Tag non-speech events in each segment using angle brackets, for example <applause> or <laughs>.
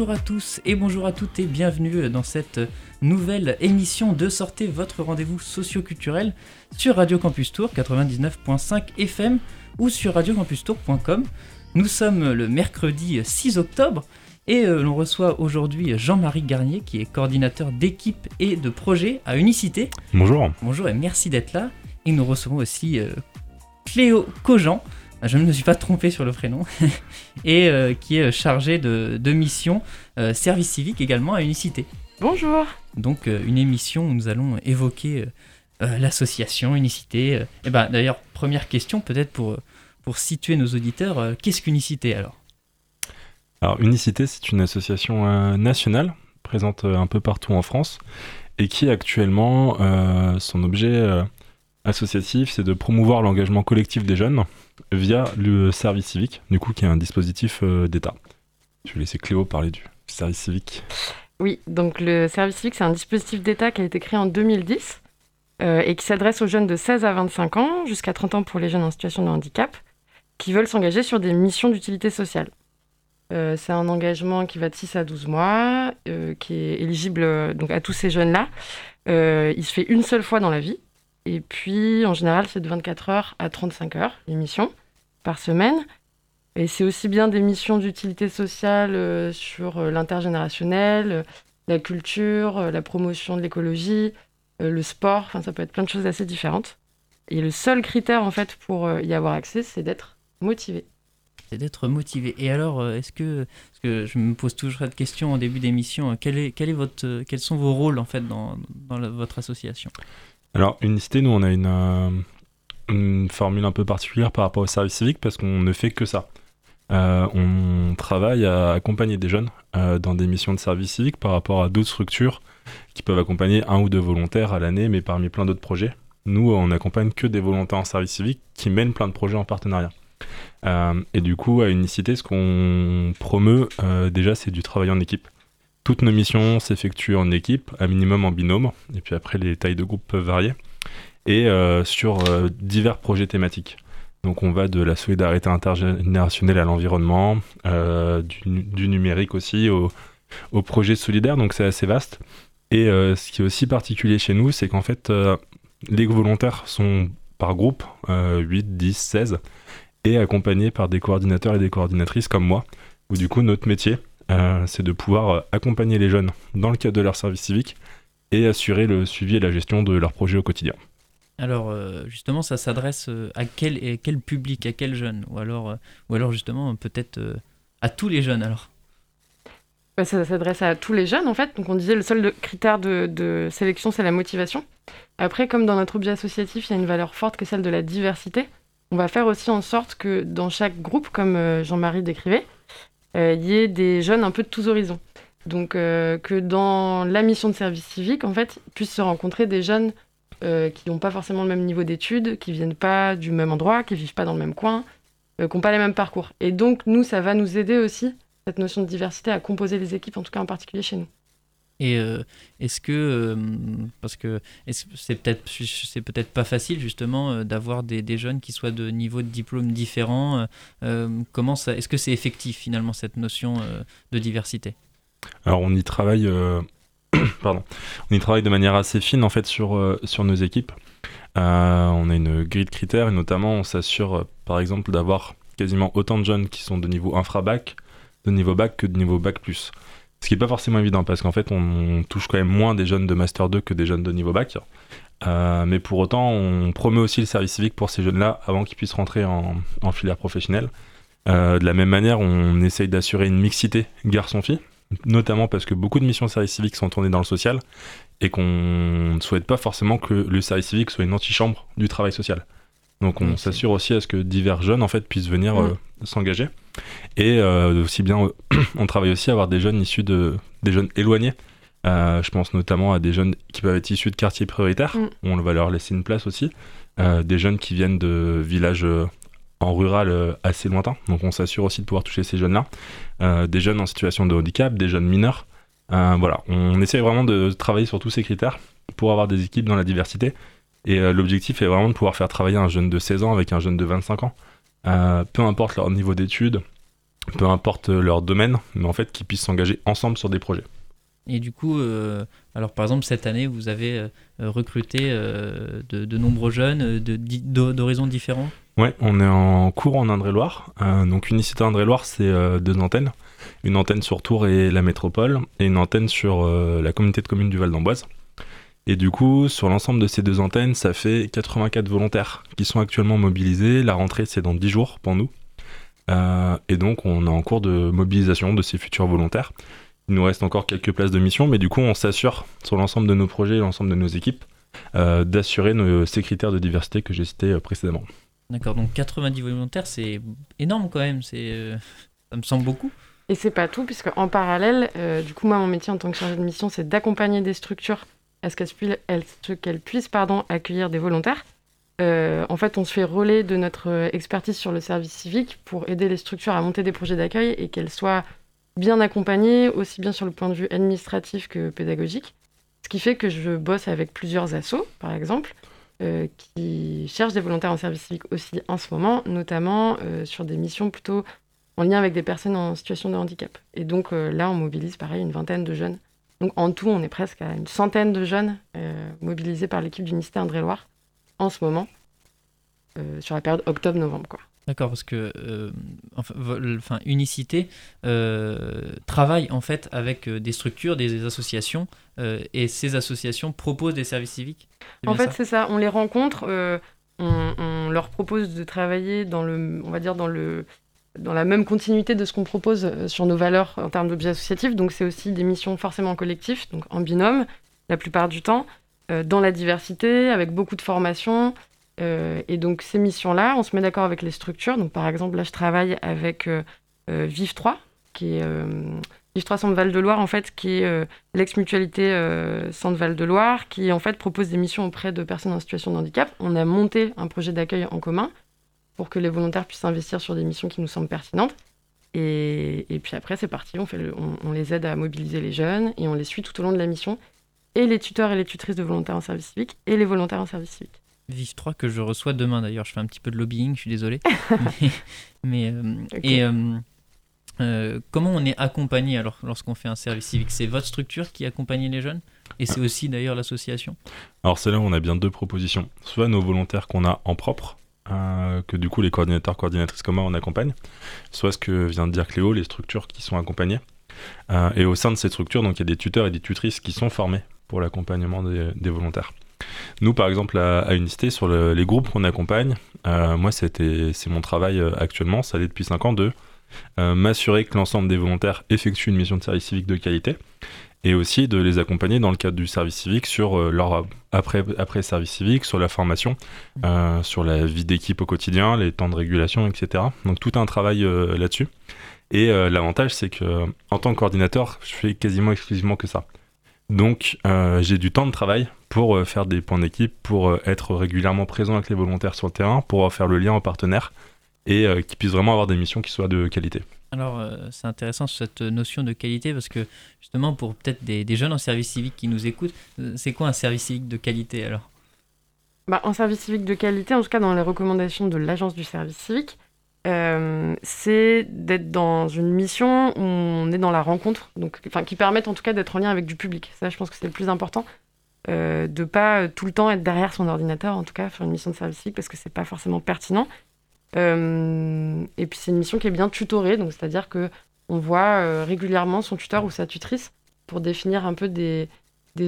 bonjour à tous et bonjour à toutes et bienvenue dans cette nouvelle émission de Sortez votre rendez-vous socio-culturel sur Radio Campus Tour 99.5 FM ou sur radiocampustour.com. Nous sommes le mercredi 6 octobre et euh, l'on reçoit aujourd'hui Jean-Marie Garnier qui est coordinateur d'équipe et de projet à Unicité. Bonjour. Bonjour et merci d'être là. Et nous recevons aussi euh, Cléo Cogent, je ne me suis pas trompé sur le prénom, <laughs> et euh, qui est chargé de, de mission service civique également à Unicité. Bonjour. Donc une émission où nous allons évoquer l'association Unicité. Et ben d'ailleurs première question peut-être pour pour situer nos auditeurs, qu'est-ce qu'Unicité alors? Alors, Unicité, c'est une association euh, nationale présente euh, un peu partout en France et qui actuellement, euh, son objet associatif, c'est de promouvoir l'engagement collectif des jeunes via le service civique, du coup, qui est un dispositif d'État. Je vais laisser Cléo parler du service civique. Oui, donc le service civique, c'est un dispositif d'État qui a été créé en 2010 et qui s'adresse aux jeunes de 16 à 25 ans, jusqu'à 30 ans pour les jeunes en situation de handicap, qui veulent s'engager sur des missions d'utilité sociale. Euh, c'est un engagement qui va de 6 à 12 mois, euh, qui est éligible euh, donc, à tous ces jeunes-là. il se fait une seule fois dans la vie. Et puis, en général, c'est de 24 heures à 35 heures, l'émission, par semaine. Et c'est aussi bien des missions d'utilité sociale sur l'intergénérationnel, la culture, la promotion de l'écologie, le sport. Enfin, ça peut être plein de choses assez différentes. Et le seul critère, en fait, pour y avoir accès, c'est d'être motivé c'est d'être motivé. Et alors, euh, est-ce que, parce que je me pose toujours cette question en début d'émission, euh, quel quel est votre, euh, quels sont vos rôles en fait dans votre association? Alors, Unicité, nous, on a une, une, formule un peu particulière par rapport au service civique parce qu'on ne fait que ça. on travaille à accompagner des jeunes dans des missions de service civique par rapport à d'autres structures qui peuvent accompagner un ou deux volontaires à l'année, mais parmi plein d'autres projets. Nous, on n'accompagne que des volontaires en service civique qui mènent plein de projets en partenariat. Euh, et du coup, à Unicité, ce qu'on promeut euh, déjà, c'est du travail en équipe. Toutes nos missions s'effectuent en équipe, à minimum en binôme, et puis après, les tailles de groupe peuvent varier, et euh, sur divers projets thématiques. Donc on va de la solidarité intergénérationnelle à l'environnement, du, numérique aussi, au, au projet solidaire, donc c'est assez vaste. Et ce qui est aussi particulier chez nous, c'est qu'en fait, les volontaires sont par groupe, 8, 10, 16, et accompagné par des coordinateurs et des coordinatrices comme moi, où du coup notre métier, euh, c'est de pouvoir euh, accompagner les jeunes dans le cadre de leur service civique et assurer le suivi et la gestion de leurs projets au quotidien. Alors euh, justement, ça s'adresse à quel, quel public, à quel jeune? Ou alors, ou alors justement peut-être à tous les jeunes alors? Bah, Ça s'adresse à tous les jeunes en fait. Donc on disait le seul critère de, de sélection, c'est la motivation. Après, comme dans notre objet associatif, il y a une valeur forte que celle de la diversité on va faire aussi en sorte que dans chaque groupe, comme Jean-Marie décrivait, il y ait des jeunes un peu de tous horizons. Donc euh, que dans la mission de service civique, en fait, puissent se rencontrer des jeunes qui n'ont pas forcément le même niveau d'études, qui viennent pas du même endroit, qui vivent pas dans le même coin, qui n'ont pas les mêmes parcours. Et donc nous, ça va nous aider aussi, cette notion de diversité, à composer les équipes, en tout cas en particulier chez nous. Et euh, est-ce que, euh, parce que c'est peut-être c'est peut-être pas facile justement euh, d'avoir des, des, jeunes qui soient de niveaux de diplôme différents. comment ça, est-ce que c'est effectif finalement cette notion de diversité? Alors on y travaille, <coughs> pardon, on y travaille de manière assez fine en fait sur sur nos équipes. on a une grille de critères et notamment on s'assure par exemple d'avoir quasiment autant de jeunes qui sont de niveau infra-bac, de niveau bac que de niveau bac plus. Ce qui n'est pas forcément évident parce qu'en fait, on, touche quand même moins des jeunes de Master 2 que des jeunes de niveau bac. Euh, mais pour autant, on promeut aussi le service civique pour ces jeunes-là avant qu'ils puissent rentrer en, filière professionnelle. Euh, de la même manière, on essaye d'assurer une mixité garçon-fille, notamment parce que beaucoup de missions de service civique sont tournées dans le social et qu'on ne souhaite pas forcément que le service civique soit une antichambre du travail social. Donc on s'assure aussi à ce que divers jeunes en fait puissent venir euh, s'engager. Et euh, aussi bien, <clears throat> on travaille aussi à avoir des jeunes issus de des jeunes éloignés. Euh, je pense notamment à des jeunes qui peuvent être issus de quartiers prioritaires. Mm. On va leur laisser une place aussi. des jeunes qui viennent de villages en rural assez lointains. Donc on s'assure aussi de pouvoir toucher ces jeunes-là. des jeunes en situation de handicap, des jeunes mineurs. voilà, on essaie vraiment de travailler sur tous ces critères pour avoir des équipes dans la diversité et euh, l'objectif est vraiment de pouvoir faire travailler un jeune de 16 ans avec un jeune de 25 ans. Euh, peu importe leur niveau d'études, peu importe leur domaine, mais en fait qui puissent s'engager ensemble sur des projets. Et du coup, alors par exemple cette année, vous avez recruté de, nombreux jeunes d'horizons différents? Ouais, on est en cours en Indre-et-Loire. donc Unicité Indre-et-Loire, c'est deux antennes. Une antenne sur Tours et la métropole, et une antenne sur la communauté de communes du Val d'Amboise. Et du coup, sur l'ensemble de ces deux antennes, ça fait 84 volontaires qui sont actuellement mobilisés. La rentrée, c'est dans 10 jours pour nous. Euh, et donc, on est en cours de mobilisation de ces futurs volontaires. Il nous reste encore quelques places de mission, mais du coup, on s'assure sur l'ensemble de nos projets et l'ensemble de nos équipes euh, d'assurer ces critères de diversité que j'ai cités euh, précédemment. D'accord, donc 90 volontaires, c'est énorme quand même. C'est, ça me semble beaucoup. Et c'est pas tout, puisque en parallèle, du coup, moi, mon métier en tant que chargé de mission, c'est d'accompagner des structures à ce qu'elles puissent pardon, accueillir des volontaires. Euh, en fait, on se fait relais de notre expertise sur le service civique pour aider les structures à monter des projets d'accueil et qu'elles soient bien accompagnées, aussi bien sur le point de vue administratif que pédagogique. Ce qui fait que je bosse avec plusieurs assos, par exemple, euh, qui cherchent des volontaires en service civique aussi en ce moment, notamment euh, sur des missions plutôt en lien avec des personnes en situation de handicap. Et donc là, on mobilise pareil une vingtaine de jeunes donc en tout, on est presque à une centaine de jeunes euh, mobilisés par l'équipe d'Unicité Indre-et-Loire en ce moment, euh, sur la période octobre-novembre. D'accord, parce que euh, enfin, Unicité travaille en fait avec des structures, des associations, et ces associations proposent des services civiques. En fait, c'est ça. On les rencontre, on, on, leur propose de travailler dans le, on va dire dans le dans la même continuité de ce qu'on propose euh, sur nos valeurs en termes d'objets associatifs. Donc, c'est aussi des missions forcément collectives, donc en binôme, la plupart du temps, euh, dans la diversité, avec beaucoup de formation. Euh, et donc, ces missions-là, on se met d'accord avec les structures. Donc, par exemple, là, je travaille avec Vive 3, qui est Vive 3 Centre Val de Loire, en fait, qui est l'ex-mutualité Centre Val de Loire, qui en fait propose des missions auprès de personnes en situation de handicap. On a monté un projet d'accueil en commun pour que les volontaires puissent investir sur des missions qui nous semblent pertinentes. Et, puis après, c'est parti, on, fait on, les aide à mobiliser les jeunes et on les suit tout au long de la mission. Et les tuteurs et les tutrices de volontaires en service civique et les volontaires en service civique. Vive 3 que je reçois demain d'ailleurs. Je fais un petit peu de lobbying, je suis désolé. <laughs> mais, euh, Et euh, euh, comment on est accompagné alors lorsqu'on fait un service civique? C'est votre structure qui accompagne les jeunes? Et c'est aussi d'ailleurs l'association? Alors c'est là où on a bien deux propositions. Soit nos volontaires qu'on a en propre, euh, que du coup les coordinateurs, coordinatrices comme moi on accompagne, soit ce que vient de dire Cléo, les structures qui sont accompagnées. Euh, et au sein de ces structures, donc il y a des tuteurs et des tutrices qui sont formés pour l'accompagnement des, volontaires. Nous, par exemple, à, Unicité, sur les groupes qu'on accompagne, euh, moi, c'est mon travail actuellement, ça l'est depuis 5 ans, de m'assurer que l'ensemble des volontaires effectuent une mission de service civique de qualité et aussi de les accompagner dans le cadre du service civique sur euh, leur après, après service civique, sur la formation, mmh. euh, sur la vie d'équipe au quotidien, les temps de régulation, etc. Donc tout un travail euh, là-dessus. Et l'avantage, c'est que en tant que coordinateur, je fais quasiment exclusivement que ça. Donc j'ai du temps de travail pour faire des points d'équipe, pour être régulièrement présent avec les volontaires sur le terrain, pour faire le lien en partenaire et qu'ils puissent vraiment avoir des missions qui soient de qualité. Alors, euh, c'est intéressant cette notion de qualité parce que justement, pour peut-être des, jeunes en service civique qui nous écoutent, euh, c'est quoi un service civique de qualité alors? Bah, Un service civique de qualité, en tout cas dans les recommandations de l'agence du service civique, euh, c'est d'être dans une mission où on est dans la rencontre, donc, qui permettent en tout cas d'être en lien avec du public. Ça, je pense que c'est le plus important. de de pas tout le temps être derrière son ordinateur, en tout cas, faire une mission de service civique parce que c'est pas forcément pertinent. Euh, et puis c'est une mission qui est bien tutorée, donc c'est-à-dire que on voit euh, régulièrement son tuteur ou sa tutrice pour définir un peu des,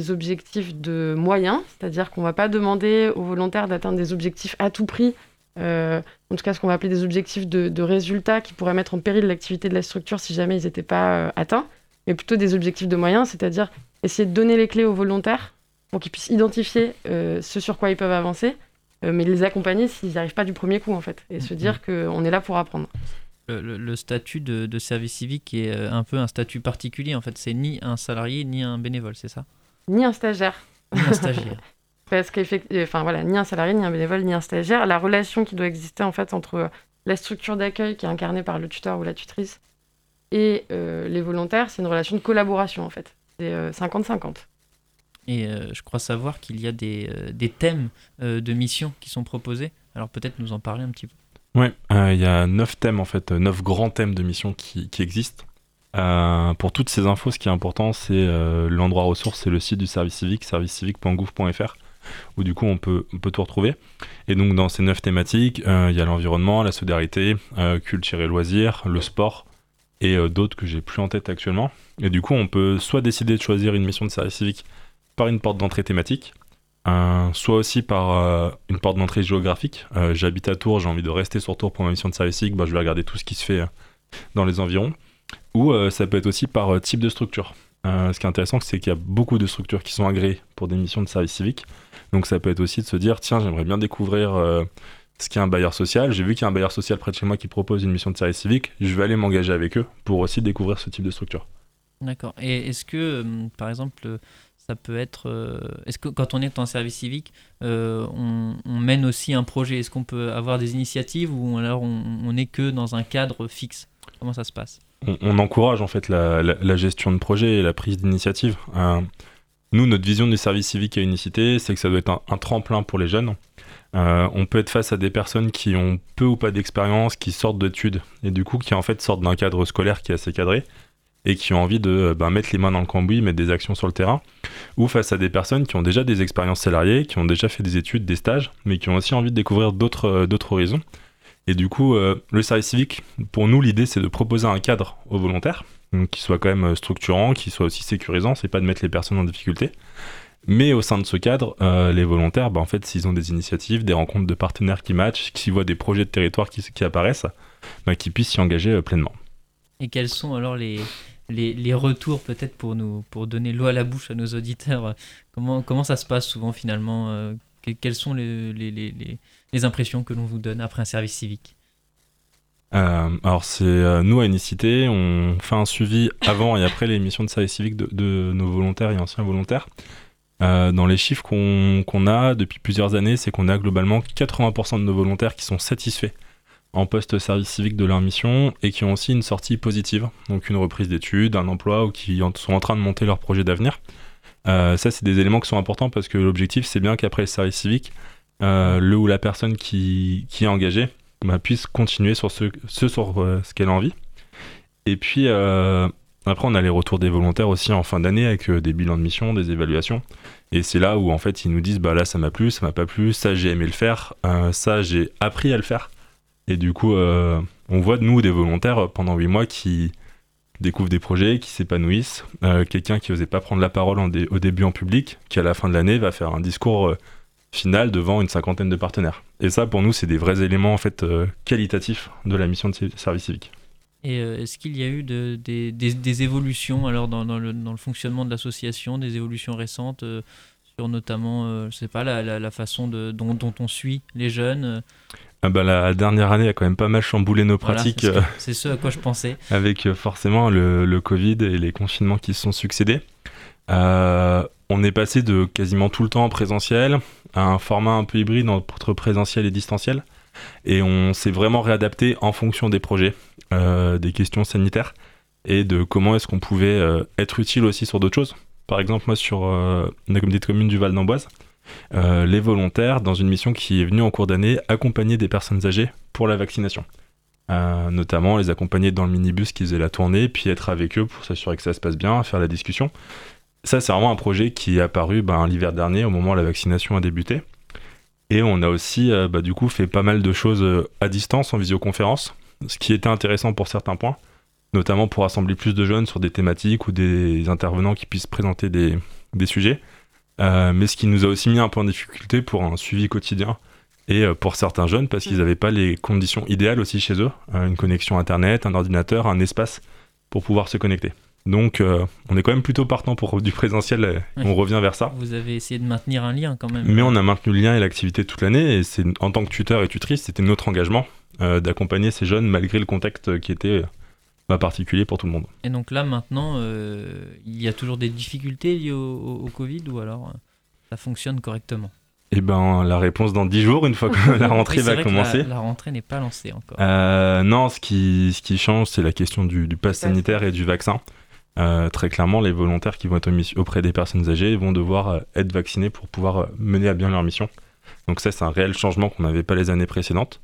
objectifs de moyens, c'est-à-dire qu'on ne va pas demander aux volontaires d'atteindre des objectifs à tout prix, euh, en tout cas ce qu'on va appeler des objectifs de, résultats qui pourraient mettre en péril l'activité de la structure si jamais ils n'étaient pas atteints, mais plutôt des objectifs de moyens, c'est-à-dire essayer de donner les clés aux volontaires pour qu'ils puissent identifier ce sur quoi ils peuvent avancer mais les accompagner s'ils n'y arrivent pas du premier coup, en fait, et se dire mm-hmm. qu'on est là pour apprendre. Le, statut de, service civique est euh, un peu un statut particulier, en fait. C'est ni un salarié, ni un bénévole, c'est ça? Ni un stagiaire. Ni un stagiaire. <laughs> Parce qu'effectivement, enfin voilà, ni un salarié, ni un bénévole, ni un stagiaire. La relation qui doit exister, en fait, entre la structure d'accueil qui est incarnée par le tuteur ou la tutrice et euh, les volontaires, c'est une relation de collaboration, en fait. C'est 50-50. Et euh, je crois savoir qu'il y a des, euh, des thèmes euh, de missions qui sont proposés. Alors peut-être nous en parler un petit peu. Oui, il y a neuf thèmes en fait, neuf grands thèmes de mission qui, qui existent. pour toutes ces infos, ce qui est important, c'est l'endroit ressource, c'est le site du service civique, servicecivique.gouv.fr où du coup on peut, on peut tout retrouver. Et donc dans ces neuf thématiques, il y a l'environnement, la solidarité, culture et loisirs, le sport et d'autres que j'ai plus en tête actuellement. Et du coup on peut soit décider de choisir une mission de service civique par une porte d'entrée thématique, soit aussi par une porte d'entrée géographique. J'habite à Tours, j'ai envie de rester sur Tours pour ma mission de service civique, bah, je vais regarder tout ce qui se fait dans les environs. Ou ça peut être aussi par type de structure. ce qui est intéressant, c'est qu'il y a beaucoup de structures qui sont agréées pour des missions de service civique. Donc ça peut être aussi de se dire, tiens, j'aimerais bien découvrir euh, ce qu'est un bailleur social. J'ai vu qu'il y a un bailleur social près de chez moi qui propose une mission de service civique. Je vais aller m'engager avec eux pour aussi découvrir ce type de structure. D'accord. Et est-ce que, euh, par exemple, ça peut être. Euh, est-ce que quand on est en service civique, on, mène aussi un projet? Est-ce qu'on peut avoir des initiatives ou alors on n'est que dans un cadre fixe? Comment ça se passe? On, encourage en fait la, gestion de projet et la prise d'initiative. Nous, notre vision du service civique à Unicité, c'est que ça doit être un, tremplin pour les jeunes. Euh, on peut être face à des personnes qui ont peu ou pas d'expérience, qui sortent d'études, et du coup qui en fait sortent d'un cadre scolaire qui est assez cadré, et qui ont envie de ben, mettre les mains dans le cambouis, mettre des actions sur le terrain, ou face à des personnes qui ont déjà des expériences salariées, qui ont déjà fait des études, des stages, mais qui ont aussi envie de découvrir d'autres euh, horizons. Et du coup, euh, le service civique, pour nous, l'idée, c'est de proposer un cadre aux volontaires, qui soit quand même euh, structurant, qui soit aussi sécurisant, c'est pas de mettre les personnes en difficulté. Mais au sein de ce cadre, euh, les volontaires, bah, en fait, s'ils ont des initiatives, des rencontres de partenaires qui matchent, s'ils voient des projets de territoire qui, apparaissent, bah, qu'ils puissent s'y engager pleinement. Et quels sont alors les, les, retours peut-être pour nous pour donner l'eau à la bouche à nos auditeurs Comment, comment ça se passe souvent finalement Quelles sont les, les, les impressions que l'on vous donne après un service civique? Euh, alors c'est euh, nous à Unicité, on fait un suivi avant et après les missions de service civique de, nos volontaires et anciens volontaires. Euh, dans les chiffres qu'on a depuis plusieurs années, c'est qu'on a globalement 80% de nos volontaires qui sont satisfaits en poste service civique de leur mission et qui ont aussi une sortie positive, donc une reprise d'études, un emploi ou qui sont en train de monter leur projet d'avenir. ça, c'est des éléments qui sont importants parce que l'objectif, c'est bien qu'après le service civique, euh, le ou la personne qui, qui est engagée bah, puisse continuer sur ce, ce sur euh, ce qu'elle a envie. Et puis euh, après, on a les retours des volontaires aussi en fin d'année avec des bilans de mission, des évaluations. Et c'est là où en fait ils nous disent bah là ça m'a plu, ça m'a pas plu, ça j'ai aimé le faire, ça j'ai appris à le faire. Et du coup, on voit de nous des volontaires pendant 8 mois qui découvrent des projets, qui s'épanouissent. Quelqu'un qui osait pas prendre la parole au début en public, qui à la fin de l'année va faire un discours finale devant une cinquantaine de partenaires. Et ça, pour nous, c'est des vrais éléments en fait euh, qualitatifs de la mission de service civique. Et euh, est-ce qu'il y a eu de, des, évolutions alors dans, le, fonctionnement de l'association, des évolutions récentes euh, sur notamment, je sais pas, la, façon dont, on suit les jeunes ah bah, la dernière année a quand même pas mal chamboulé nos pratiques. c'est ce, à quoi je pensais. avec forcément le, le, Covid et les confinements qui se sont succédés. on est passé de quasiment tout le temps en présentiel un format un peu hybride entre présentiel et distanciel. Et on s'est vraiment réadapté en fonction des projets, euh, des questions sanitaires et de comment est-ce qu'on pouvait euh, être utile aussi sur d'autres choses. Par exemple, moi, sur euh, la communauté de communes du Val d'Amboise, les volontaires, dans une mission qui est venue en cours d'année, accompagner des personnes âgées pour la vaccination. notamment les accompagner dans le minibus qui faisait la tournée, puis être avec eux pour s'assurer que ça se passe bien, faire la discussion. Ça, c'est vraiment un projet qui est apparu ben, l'hiver dernier, au moment où la vaccination a débuté. Et on a aussi, euh, bah, du coup, fait pas mal de choses euh, à distance, en visioconférence, ce qui était intéressant pour certains points, notamment pour rassembler plus de jeunes sur des thématiques ou des intervenants qui puissent présenter des, sujets. Euh, mais ce qui nous a aussi mis un peu en difficulté pour un suivi quotidien et pour certains jeunes parce qu'ils n'avaient pas les conditions idéales aussi chez eux, une connexion Internet, un ordinateur, un espace pour pouvoir se connecter. Donc, euh, on est quand même plutôt partant pour du présentiel. On revient vers ça. Vous avez essayé de maintenir un lien quand même. Mais on a maintenu le lien et l'activité toute l'année. Et c'est en tant que tuteur et tutrice, c'était notre engagement euh, d'accompagner ces jeunes malgré le contexte qui était particulier pour tout le monde. Et donc là, maintenant, euh, il y a toujours des difficultés liées au, Covid ou alors ça fonctionne correctement? Eh ben, la réponse dans 10 jours, une fois que la <laughs> rentrée va commencer. La, rentrée n'est pas lancée encore. non, ce qui, ce qui change, c'est la question du, du pass sanitaire et du vaccin. Euh, très clairement, les volontaires qui vont être auprès des personnes âgées vont devoir euh, être vaccinés pour pouvoir euh, mener à bien leur mission. Donc ça, c'est un réel changement qu'on n'avait pas les années précédentes.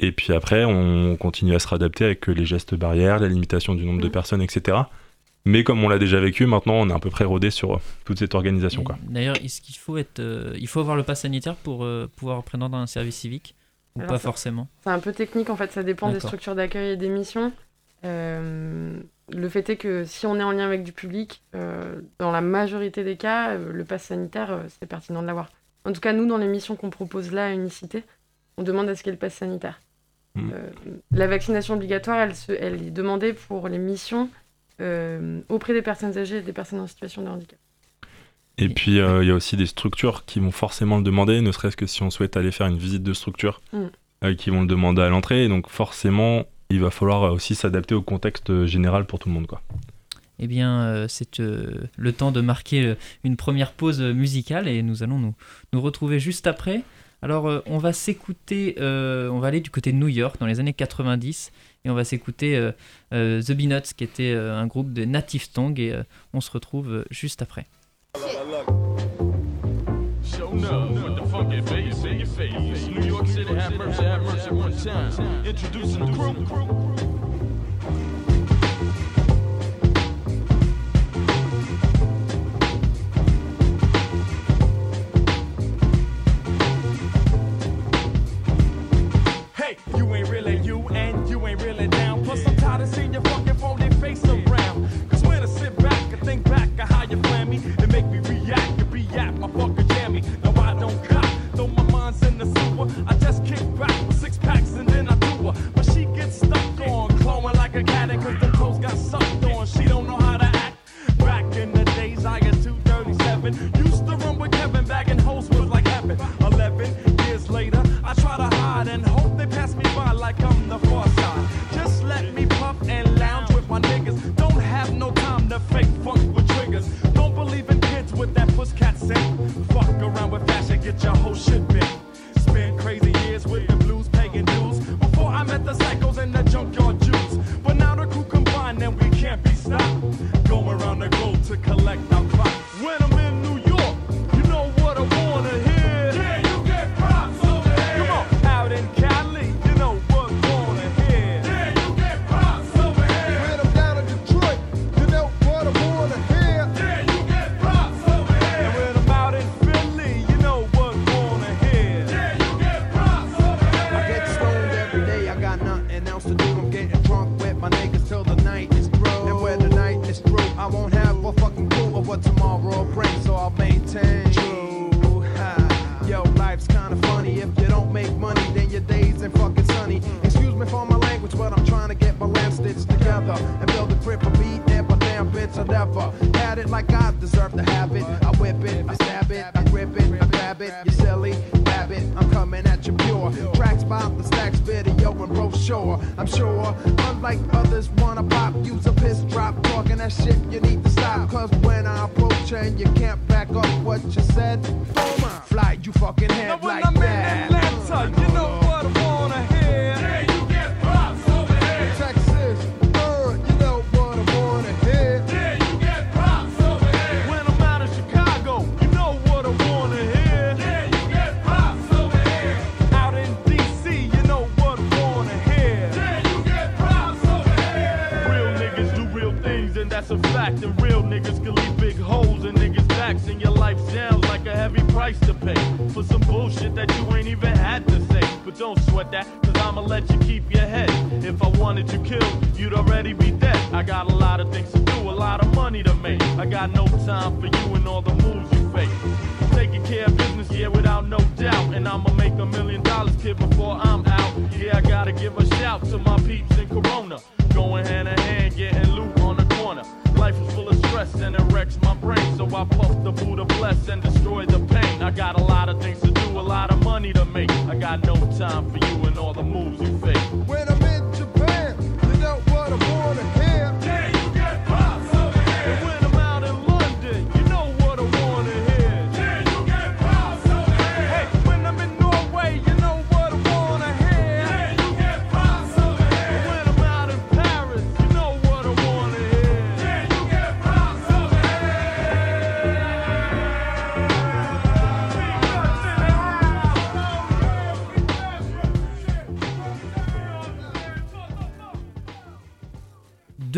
Et puis après, on continue à se réadapter avec les gestes barrières, la limitation du nombre de mm. personnes, etc. Mais comme on l'a déjà vécu, maintenant on est à peu près rodé sur euh, toute cette organisation. D'ailleurs, est-ce qu'il faut être, euh, il faut avoir le pass sanitaire pour euh, pouvoir prendre un service civique ou pas forcément? C'est un peu technique en fait, ça dépend des structures d'accueil et des missions. le fait est que si on est en lien avec du public, dans la majorité des cas, le pass sanitaire, c'est pertinent de l'avoir. En tout cas, nous, dans les missions qu'on propose là à Unicité, on demande à ce qu'il y ait le pass sanitaire. Mmh. la vaccination obligatoire, elle, se, elle est demandée pour les missions euh, auprès des personnes âgées et des personnes en situation de handicap. Et puis, euh, il y a aussi des structures qui vont forcément le demander, ne serait-ce que si on souhaite aller faire une visite de structure, mm. euh, qui vont le demander à l'entrée. donc, forcément, il va falloir aussi s'adapter au contexte général pour tout le monde. Quoi. Eh bien, c'est le temps de marquer une première pause musicale et nous allons nous, nous retrouver juste après. Alors, euh, on va s'écouter, euh, on va aller du côté de New York dans les années 90 et on va s'écouter euh, euh The Beanuts qui était un groupe de Native Tongue et on se retrouve juste après. at that, cause I'ma let you keep your head. If I wanted you killed, you'd already be dead. I got a lot of things to do, a lot of money to make. I got no time for you and all the moves you fake. Taking care of business, yeah, without no doubt. And I'ma make a million dollars, kid, before I'm out. Yeah, I gotta give a shout to my peeps in Corona. Going hand in hand, getting loot on the corner. Life is full of stress and it wrecks my brain. So I puff the Buddha bless and destroy the pain. I got a got no time for you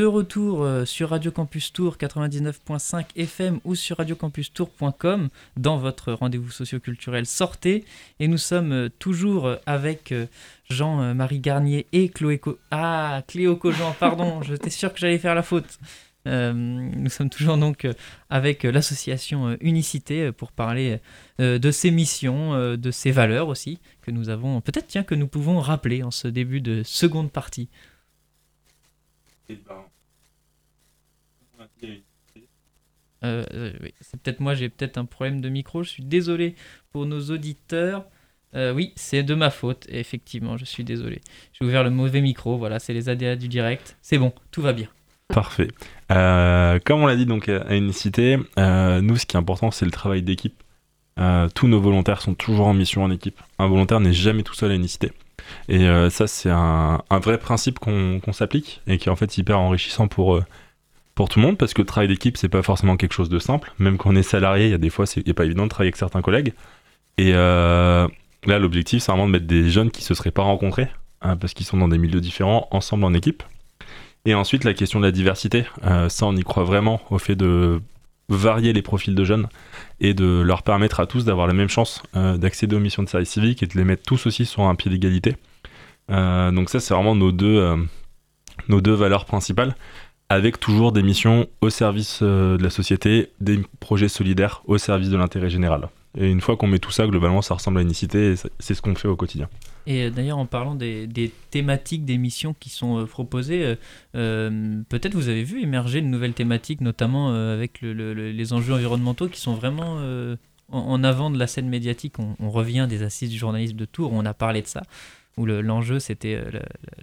de retour euh, sur Radio Campus Tour 99.5 FM ou sur radiocampustour.com dans votre rendez-vous socioculturel Sortez. Et nous sommes euh, toujours avec Jean-Marie Garnier et Chloé Co Ah, Cléo Cogent, pardon, <laughs> j'étais sûr que j'allais faire la faute. nous sommes toujours donc avec l'association Unicité pour parler de ses missions, de ses valeurs aussi, que nous avons, peut-être tiens, que nous pouvons rappeler en ce début de seconde partie. Euh, euh, c'est peut-être moi, j'ai peut-être un problème de micro. Je suis désolé pour nos auditeurs. Euh, oui, c'est de ma faute, effectivement, je suis désolé. J'ai ouvert le mauvais micro, voilà, c'est les ADA du direct. C'est bon, tout va bien. Parfait. comme on l'a dit donc à Unicité, nous, ce qui est important, c'est le travail d'équipe. tous nos volontaires sont toujours en mission en équipe. Un volontaire n'est jamais tout seul à Unicité. Et euh, ça, c'est un, vrai principe qu'on s'applique et qui est en fait hyper enrichissant pour, euh, pour tout le monde parce que le travail d'équipe, c'est pas forcément quelque chose de simple. Même quand on est salarié, il y a des fois, c'est pas évident de travailler avec certains collègues. Et euh, là, l'objectif, c'est vraiment de mettre des jeunes qui se seraient pas rencontrés hein, parce qu'ils sont dans des milieux différents ensemble en équipe. Et ensuite, la question de la diversité, ça, on y croit vraiment au fait de varier les profils de jeunes et de leur permettre à tous d'avoir la même chance euh, d'accéder aux missions de service civique et de les mettre tous aussi sur un pied d'égalité. Euh, donc ça, c'est vraiment deux, euh, nos deux valeurs principales, avec toujours des missions au service de la société, des projets solidaires au service de l'intérêt général. Et une fois qu'on met tout ça, globalement, ça ressemble à unicité et c'est ce qu'on fait au quotidien. Et euh, d'ailleurs, en parlant des, thématiques des missions qui sont euh, proposées, euh, peut-être vous avez vu émerger de nouvelles thématiques, notamment avec les enjeux environnementaux qui sont vraiment en, avant de la scène médiatique. On, revient des assises du journalisme de Tours, on a parlé de ça, où l'enjeu c'était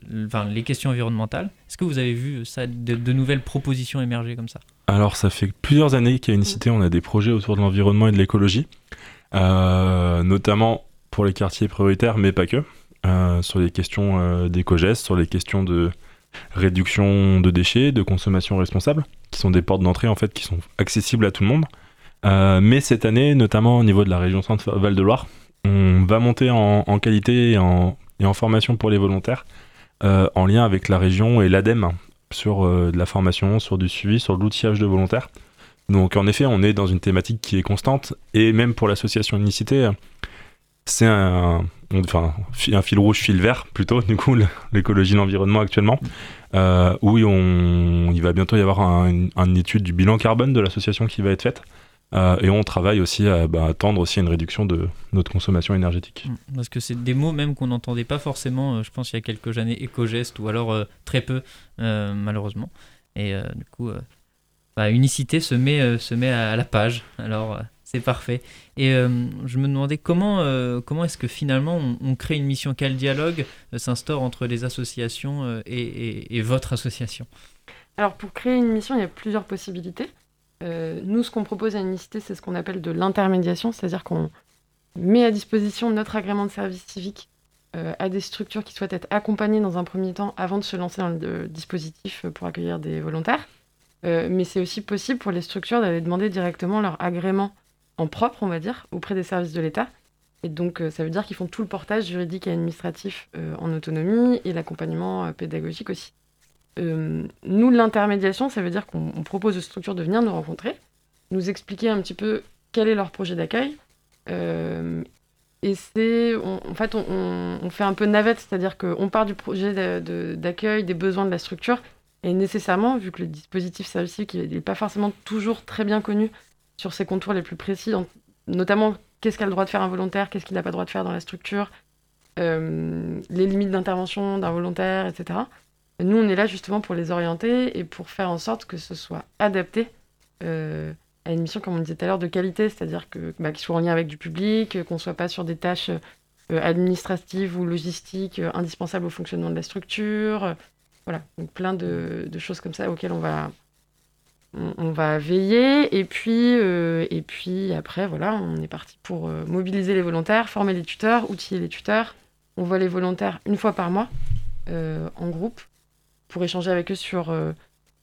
les questions environnementales. Est-ce que vous avez vu ça, de, nouvelles propositions émerger comme ça? Alors, ça fait plusieurs années qu'à Unicité, on a des projets autour de l'environnement et de l'écologie. notamment pour les quartiers prioritaires, mais pas que, euh, sur les questions euh, d'éco-gestes, sur les questions de réduction de déchets, de consommation responsable, qui sont des portes d'entrée en fait qui sont accessibles à tout le monde. Euh, mais cette année, notamment au niveau de la région Centre-Val de Loire, on va monter en, qualité et en, formation pour les volontaires en lien avec la région et l'ADEME sur de la formation, sur du suivi, sur l'outillage de volontaires. Donc en effet, on est dans une thématique qui est constante et même pour l'association Unicité, c'est un, fil rouge, fil vert plutôt, <laughs> du coup, l'écologie de l'environnement actuellement. Euh, où on, il va bientôt y avoir une étude du bilan carbone de l'association qui va être faite. Euh, et on travaille aussi à bah, tendre aussi à une réduction de notre consommation énergétique. Mm. Parce que c'est des mots même qu'on n'entendait pas forcément, euh, je pense, il y a quelques années, éco-gestes, ou alors très peu, malheureusement. Et du coup, bah, Unicité se met, se met à la page. Alors, c'est parfait. Et euh, je me demandais comment, euh, comment est-ce que finalement on, crée une mission, quel dialogue euh, s'instaure entre les associations et, votre association? Alors pour créer une mission, il y a plusieurs possibilités. Nous, ce qu'on propose à Unicité, c'est ce qu'on appelle de l'intermédiation, c'est-à-dire qu'on met à disposition notre agrément de service civique à des structures qui souhaitent être accompagnées dans un premier temps avant de se lancer dans le dispositif pour accueillir des volontaires. mais c'est aussi possible pour les structures d'aller demander directement leur agrément en propre, on va dire, auprès des services de l'État. Et donc, euh, ça veut dire qu'ils font tout le portage juridique et administratif euh, en autonomie et l'accompagnement euh, pédagogique aussi. Nous, l'intermédiation, ça veut dire qu'on propose aux structures de venir nous rencontrer, nous expliquer un petit peu quel est leur projet d'accueil. et c'est, en fait, on, fait un peu navette, c'est-à-dire qu'on part du projet d'accueil, des besoins de la structure, et nécessairement, vu que le dispositif service n'est pas forcément toujours très bien connu sur ses contours les plus précis, notamment qu'est-ce qu'a le droit de faire un volontaire, qu'est-ce qu'il n'a pas le droit de faire dans la structure, euh, les limites d'intervention d'un volontaire, etc. nous, on est là justement pour les orienter et pour faire en sorte que ce soit adapté euh, à une mission, comme on disait tout à l'heure, de qualité, c'est-à-dire que bah, qu'il soit en lien avec du public, qu'on ne soit pas sur des tâches euh, administratives ou logistiques indispensables au fonctionnement de la structure. voilà, donc plein de choses comme ça auxquelles on va on, va veiller et puis, euh, et puis après, voilà, on est parti pour euh, mobiliser les volontaires, former les tuteurs, outiller les tuteurs. On voit les volontaires une fois par mois euh, en groupe pour échanger avec eux sur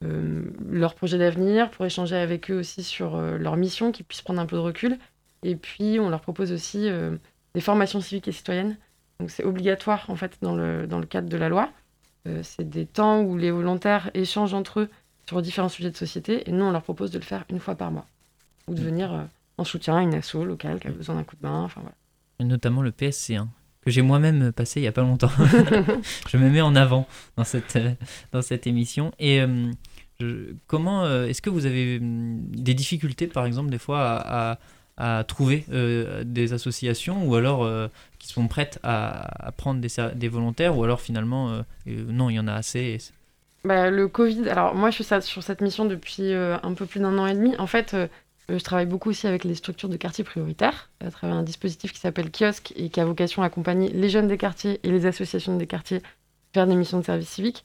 leur projet d'avenir, pour échanger avec eux aussi sur leur mission, qu'ils puissent prendre un peu de recul. Et puis, on leur propose aussi des formations civiques et citoyennes. Donc, c'est obligatoire en fait dans le, dans le cadre de la loi. c'est des temps où les volontaires échangent entre eux sur différents sujets de société, et nous, on leur propose de le faire une fois par mois, ou de mm. venir en soutien à une asso locale qui a besoin d'un coup de main, enfin voilà. Et notamment le PSC1, que j'ai moi-même passé il n'y a pas longtemps. <laughs> je me mets en avant dans cette, dans cette émission. Et comment est-ce que vous avez des difficultés, par exemple, des fois à, à, trouver des associations ou alors qui sont prêtes à, prendre des, des, volontaires ou alors finalement, non, il y en a assez bah, Le Covid, alors moi je suis sur cette mission depuis un peu plus d'un an et demi. En fait, je travaille beaucoup aussi avec les structures de quartiers prioritaires, à travers un dispositif qui s'appelle Kiosque et qui a vocation à accompagner les jeunes des quartiers et les associations des quartiers vers des missions de service civique.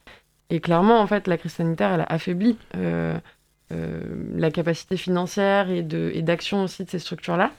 Et clairement, en fait, la crise sanitaire, elle a affaibli euh, euh, la capacité financière et d'action aussi de ces structures-là.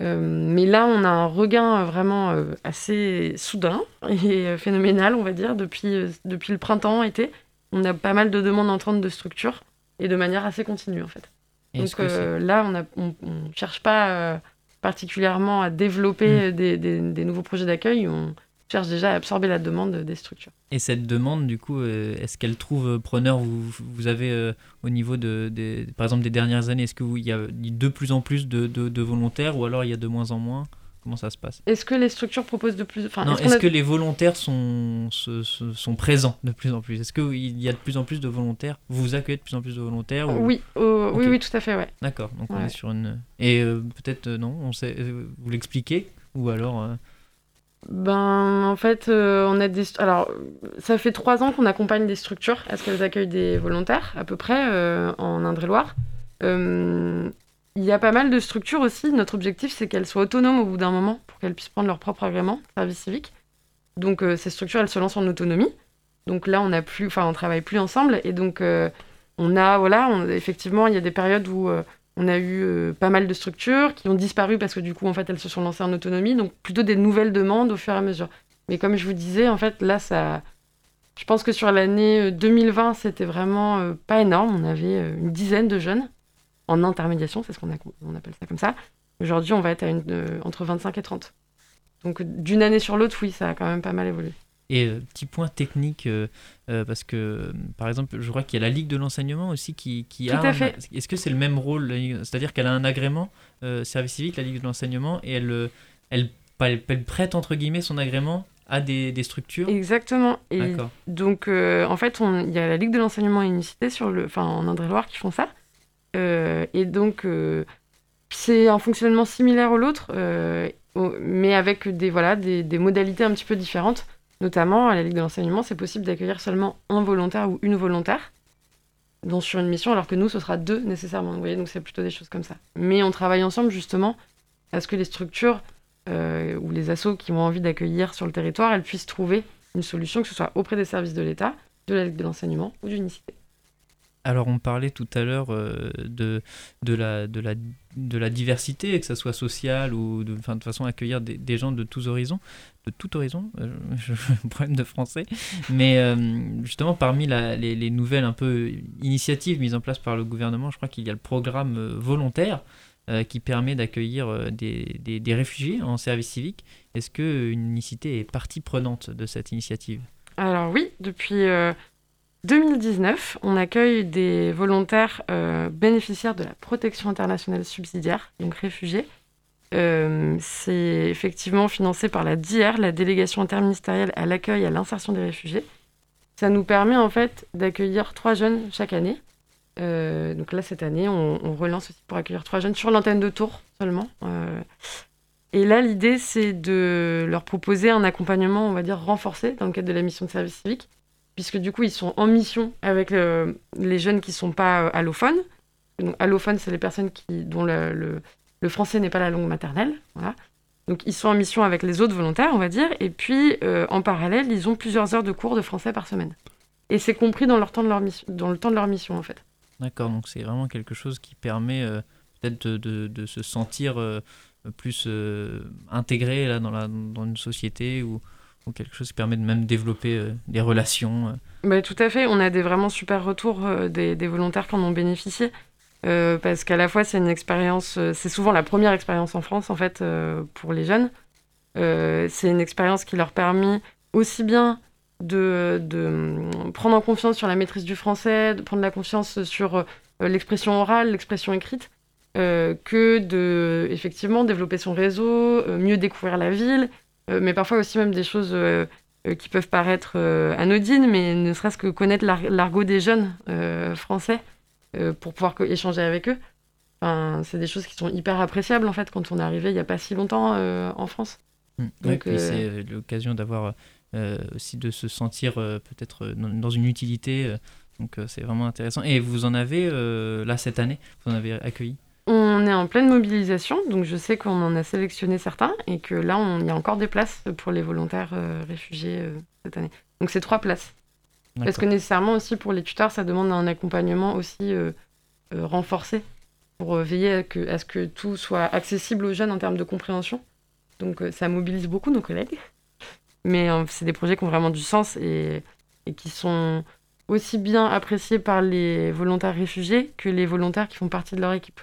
Euh, mais là, on a un regain vraiment assez soudain et phénoménal, on va dire, depuis, depuis le printemps, été. On a pas mal de demandes entrantes de structures et de manière assez continue, en fait. Donc là, on ne cherche pas particulièrement à développer hmm. des, des, nouveaux projets d'accueil. On, cherche déjà à absorber la demande des structures. Et cette demande, du coup, euh, est-ce qu'elle trouve preneur? Vous, vous avez euh, au niveau de, par exemple, des dernières années, est-ce qu'il y a de plus en plus de, de, volontaires ou alors il y a de moins en moins? Comment ça se passe. Est-ce que les structures proposent de plus enfin, Non, est-ce, que les volontaires sont, sont présents de plus en plus? Est-ce qu'il y a de plus en plus de volontaires? Vous vous accueillez de plus en plus de volontaires oui, oui, oui, tout à fait, ouais. D'accord, donc on est sur une... Et euh, peut-être, non, on sait, vous l'expliquez? Ou alors... Ben, en fait, euh, on a des. Alors, ça fait trois ans qu'on accompagne des structures à ce qu'elles accueillent des volontaires, à peu près, euh, en Indre-et-Loire. Euh, il y a pas mal de structures aussi. Notre objectif, c'est qu'elles soient autonomes au bout d'un moment pour qu'elles puissent prendre leur propre agrément, service civique. Donc, ces structures, elles se lancent en autonomie. Donc là, on a plus, enfin, on travaille plus ensemble. Et donc, on a, voilà, effectivement, il y a des périodes où on a eu euh, pas mal de structures qui ont disparu parce que du coup, en fait, elles se sont lancées en autonomie. Donc, plutôt des nouvelles demandes au fur et à mesure. Mais comme je vous disais, en fait, là, ça. Je pense que sur l'année 2020, euh, c'était vraiment euh, pas énorme. On avait une dizaine de jeunes en intermédiation, c'est ce qu'on on appelle ça comme ça. Aujourd'hui, on va être à une, entre 25 et 30. Donc, d'une année sur l'autre, oui, ça a quand même pas mal évolué. Et euh, petit point technique, euh, euh, parce que par exemple, je crois qu'il y a la Ligue de l'enseignement aussi qui, qui Tout a. À fait. Est-ce que c'est le même rôle C'est-à-dire qu'elle a un agrément service civique, la Ligue de l'enseignement, et elle, elle, elle, prête entre guillemets son agrément à des, des structures? Exactement. Et donc, en fait, il y a la Ligue de l'enseignement et Unicité sur le, enfin, en Indre-et-Loire qui font ça. Et donc, c'est un fonctionnement similaire au l'autre, mais avec des, voilà, des, modalités un petit peu différentes. Notamment, à la Ligue de l'enseignement, c'est possible d'accueillir seulement un volontaire ou une volontaire dans, sur une mission, alors que nous, ce sera deux nécessairement. Vous voyez, donc c'est plutôt des choses comme ça. Mais on travaille ensemble justement à ce que les structures euh, ou les assos qui ont envie d'accueillir sur le territoire, elles puissent trouver une solution, que ce soit auprès des services de l'État, de la Ligue de l'enseignement ou d'unicité. Alors on parlait tout à l'heure euh, de, de, la, de, la, de la diversité, que ce soit sociale ou de, de façon accueillir des, gens de tous horizons, de tout horizon, euh, <laughs> problème de français, mais euh, justement parmi les, les, nouvelles un peu initiatives mises en place par le gouvernement, je crois qu'il y a le programme volontaire qui permet d'accueillir des, des, réfugiés en service civique. Est-ce que Unicité est partie prenante de cette initiative? Alors oui, depuis 2019, on accueille des volontaires euh, bénéficiaires de la protection internationale subsidiaire, donc réfugiés. Euh, c'est effectivement financé par la DIR, la délégation interministérielle à l'accueil et à l'insertion des réfugiés. Ça nous permet en fait d'accueillir trois jeunes chaque année. Euh, donc là, cette année, on, relance aussi pour accueillir trois jeunes sur l'antenne de Tours seulement. et là, l'idée, c'est de leur proposer un accompagnement, on va dire, renforcé dans le cadre de la mission de service civique puisque du coup, ils sont en mission avec les jeunes qui sont pas euh, allophones. Allophones, c'est les personnes dont le, français n'est pas la langue maternelle. Donc, ils sont en mission avec les autres volontaires, on va dire. Et puis, euh, en parallèle, ils ont plusieurs heures de cours de français par semaine. Et c'est compris dans, leur temps de leur dans le temps de leur mission, en fait. D'accord, donc c'est vraiment quelque chose qui permet euh, peut-être de, se sentir plus intégré là, dans, une société ou quelque chose qui permet de même développer euh, des relations. Euh. Bah, tout à fait, on a des vraiment super retours euh, des, volontaires qui en ont bénéficié. parce qu'à la fois, c'est une expérience, c'est souvent la première expérience en France, en fait, pour les jeunes. c'est une expérience qui leur permet aussi bien de, de, prendre en confiance sur la maîtrise du français, de prendre la confiance sur l'expression orale, l'expression écrite, que de effectivement développer son réseau, mieux découvrir la ville, mais parfois aussi même des choses qui peuvent paraître anodines, mais ne serait-ce que connaître l'argot des jeunes français pour pouvoir échanger avec eux. Enfin, c'est des choses qui sont hyper appréciables en fait quand on est arrivé il n'y a pas si longtemps euh, en France. Mmh. Donc, c'est euh, l'occasion d'avoir euh, aussi de se sentir peut-être dans une utilité. donc c'est vraiment intéressant. Et vous en avez là cette année, vous en avez accueilli? On est en pleine mobilisation, donc je sais qu'on en a sélectionné certains et que là il y a encore des places pour les volontaires réfugiés cette année. Donc c'est trois places. Parce que nécessairement aussi pour les tuteurs, ça demande un accompagnement aussi renforcé pour euh, veiller à, que, à, ce que tout soit accessible aux jeunes en termes de compréhension. Donc euh, ça mobilise beaucoup nos collègues. <laughs> Mais euh, c'est des projets qui ont vraiment du sens et, et, qui sont aussi bien appréciés par les volontaires réfugiés que les volontaires qui font partie de leur équipe.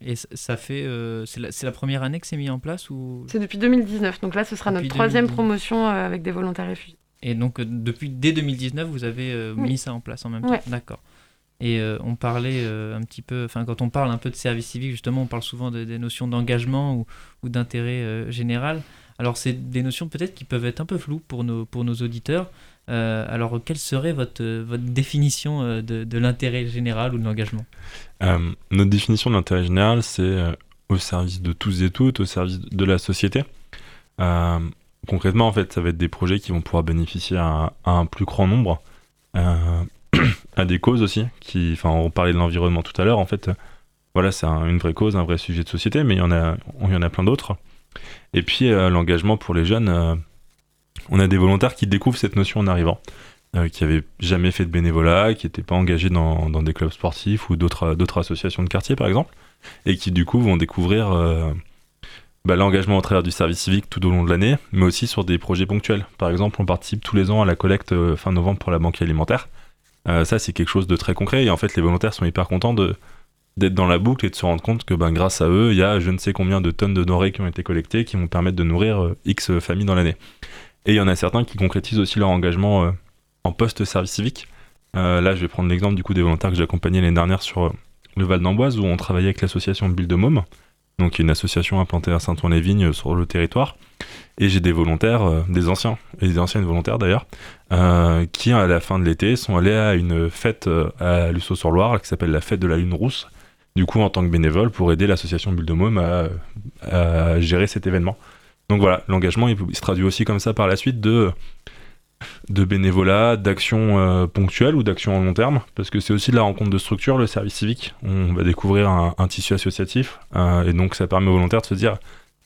Et ça fait, c'est la, la, première année que c'est mis en place ou? C'est depuis 2019. Donc là, ce sera notre troisième promotion avec des volontaires réfugiés. Et donc depuis dès 2019, vous avez mis ça en place en même temps? D'accord. Et euh, on parlait euh, un petit peu, enfin quand on parle un peu de service civique, justement, on parle souvent des notions d'engagement ou, ou d'intérêt euh, général. Alors c'est des notions peut-être qui peuvent être un peu floues pour nos, pour nos auditeurs. Alors quelle serait votre, définition de, de l'intérêt général ou de l'engagement? Notre définition de l'intérêt général, c'est au service de tous et toutes, au service de la société. concrètement, en fait, ça va être des projets qui vont pouvoir bénéficier à, un plus grand nombre <clears throat> à des causes aussi. On parlait de l'environnement tout à l'heure. En fait, voilà, c'est une vraie cause, un vrai sujet de société, mais il y en a, il y en a plein d'autres. Et puis euh, l'engagement pour les jeunes, euh, on a des volontaires qui découvrent cette notion en arrivant, euh, qui n'avaient jamais fait de bénévolat, qui n'étaient pas engagés dans, des clubs sportifs ou d'autres associations de quartier par exemple, et qui du coup vont découvrir bah, l'engagement au travers du service civique tout au long de l'année, mais aussi sur des projets ponctuels. Par exemple, on participe tous les ans à la collecte fin novembre pour la banque alimentaire. Euh, ça, c'est quelque chose de très concret. Et en fait, les volontaires sont hyper contents d'être dans la boucle et de se rendre compte que ben, grâce à eux, il y a je ne sais combien de tonnes de denrées qui ont été collectées qui vont permettre de nourrir euh, X familles dans l'année. Et il y en a certains qui concrétisent aussi leur engagement euh, en post-service civique. là, je vais prendre l'exemple du coup des volontaires que j'ai accompagnés l'année dernière sur le Val d'Amboise où on travaillait avec l'association Bulle de donc une association implantée à Saint-Ouen-les-Vignes sur le territoire. Et j'ai des volontaires, euh, des anciens, et des anciennes volontaires d'ailleurs, euh, qui à la fin de l'été sont allés à une fête euh, à Lusso-sur-Loire qui s'appelle la fête de la Lune Rousse, du coup en tant que bénévole pour aider l'association Bulle à, gérer cet événement. Donc voilà, l'engagement il, se traduit aussi comme ça par la suite de de bénévolat, d'action euh, ponctuelle ou d'action en long terme, parce que c'est aussi de la rencontre de structure, le service civique. On va découvrir un, tissu associatif, euh, et donc ça permet aux volontaires de se dire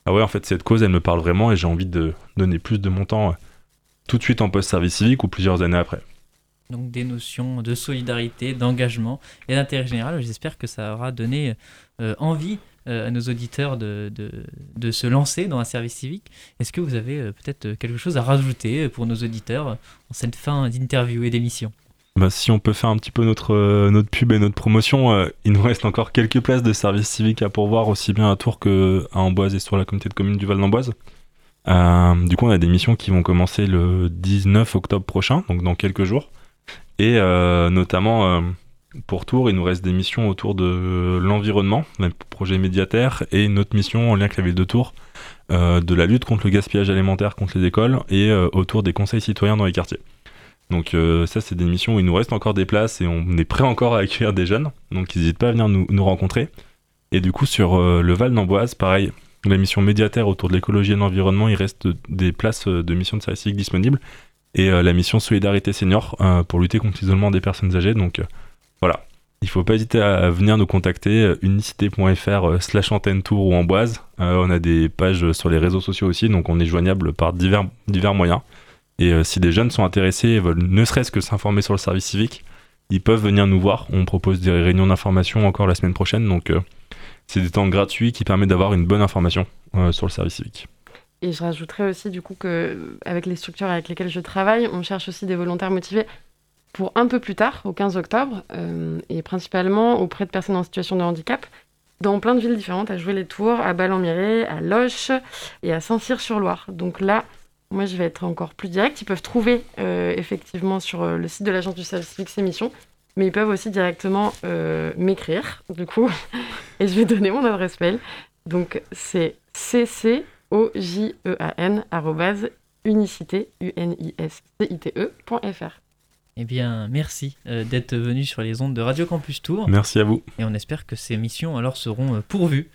Ah ouais, en fait, cette cause, elle me parle vraiment, et j'ai envie de donner plus de mon temps euh, tout de suite en post-service civique ou plusieurs années après. Donc des notions de solidarité, d'engagement et d'intérêt général. J'espère que ça aura donné envie euh, à nos auditeurs de, de, se lancer dans un service civique. Est-ce que vous avez euh, peut-être quelque chose à rajouter pour nos auditeurs en cette fin d'interview et d'émission? Bah, si on peut faire un petit peu notre, euh, notre pub et notre promotion, il nous reste encore quelques places de service civique à pourvoir, aussi bien à Tours qu'à Amboise et sur la communauté de communes du Val d'Amboise. du coup, on a des missions qui vont commencer le 19 octobre prochain, donc dans quelques jours. Et notamment, pour Tours, il nous reste des missions autour de l'environnement, le projet médiataire, et une autre mission en lien avec la ville de Tours, euh, de la lutte contre le gaspillage alimentaire contre les écoles et euh, autour des conseils citoyens dans les quartiers. Donc euh, ça, c'est des missions où il nous reste encore des places et on est prêt encore à accueillir des jeunes, donc n'hésitez pas à venir nous, rencontrer. Et du coup, sur le Val d'Amboise, pareil, la mission médiataire autour de l'écologie et de l'environnement, il reste des places de mission de service civique disponibles, et la mission solidarité senior pour lutter contre l'isolement des personnes âgées, voilà. Il faut pas hésiter à venir nous contacter, euh, unicité.fr euh, slash antenne tour ou amboise. Euh, on a des pages sur les réseaux sociaux aussi, donc on est joignable par divers, moyens. Et si des jeunes sont intéressés et veulent ne serait-ce que s'informer sur le service civique, ils peuvent venir nous voir. On propose des réunions d'information encore la semaine prochaine, donc c'est des temps gratuits qui permettent d'avoir une bonne information sur le service civique. Et je rajouterais aussi du coup que avec les structures avec lesquelles je travaille, on cherche aussi des volontaires motivés pour un peu plus tard, au 15 octobre, euh, et principalement auprès de personnes en situation de handicap, dans plein de villes différentes, à jouer les tours, à Ballon-Miré, à Loche et à Saint-Cyr-sur-Loire. Donc là, moi je vais être encore plus direct. Ils peuvent trouver effectivement sur le site de l'agence du service civique ces mais ils peuvent aussi directement m'écrire, du coup, <laughs> et je vais donner mon adresse mail. Donc c'est ccojan Eh bien, merci euh, d'être venu sur les ondes de Radio Campus Tour. Merci à vous. Et on espère que ces missions alors seront euh, pourvues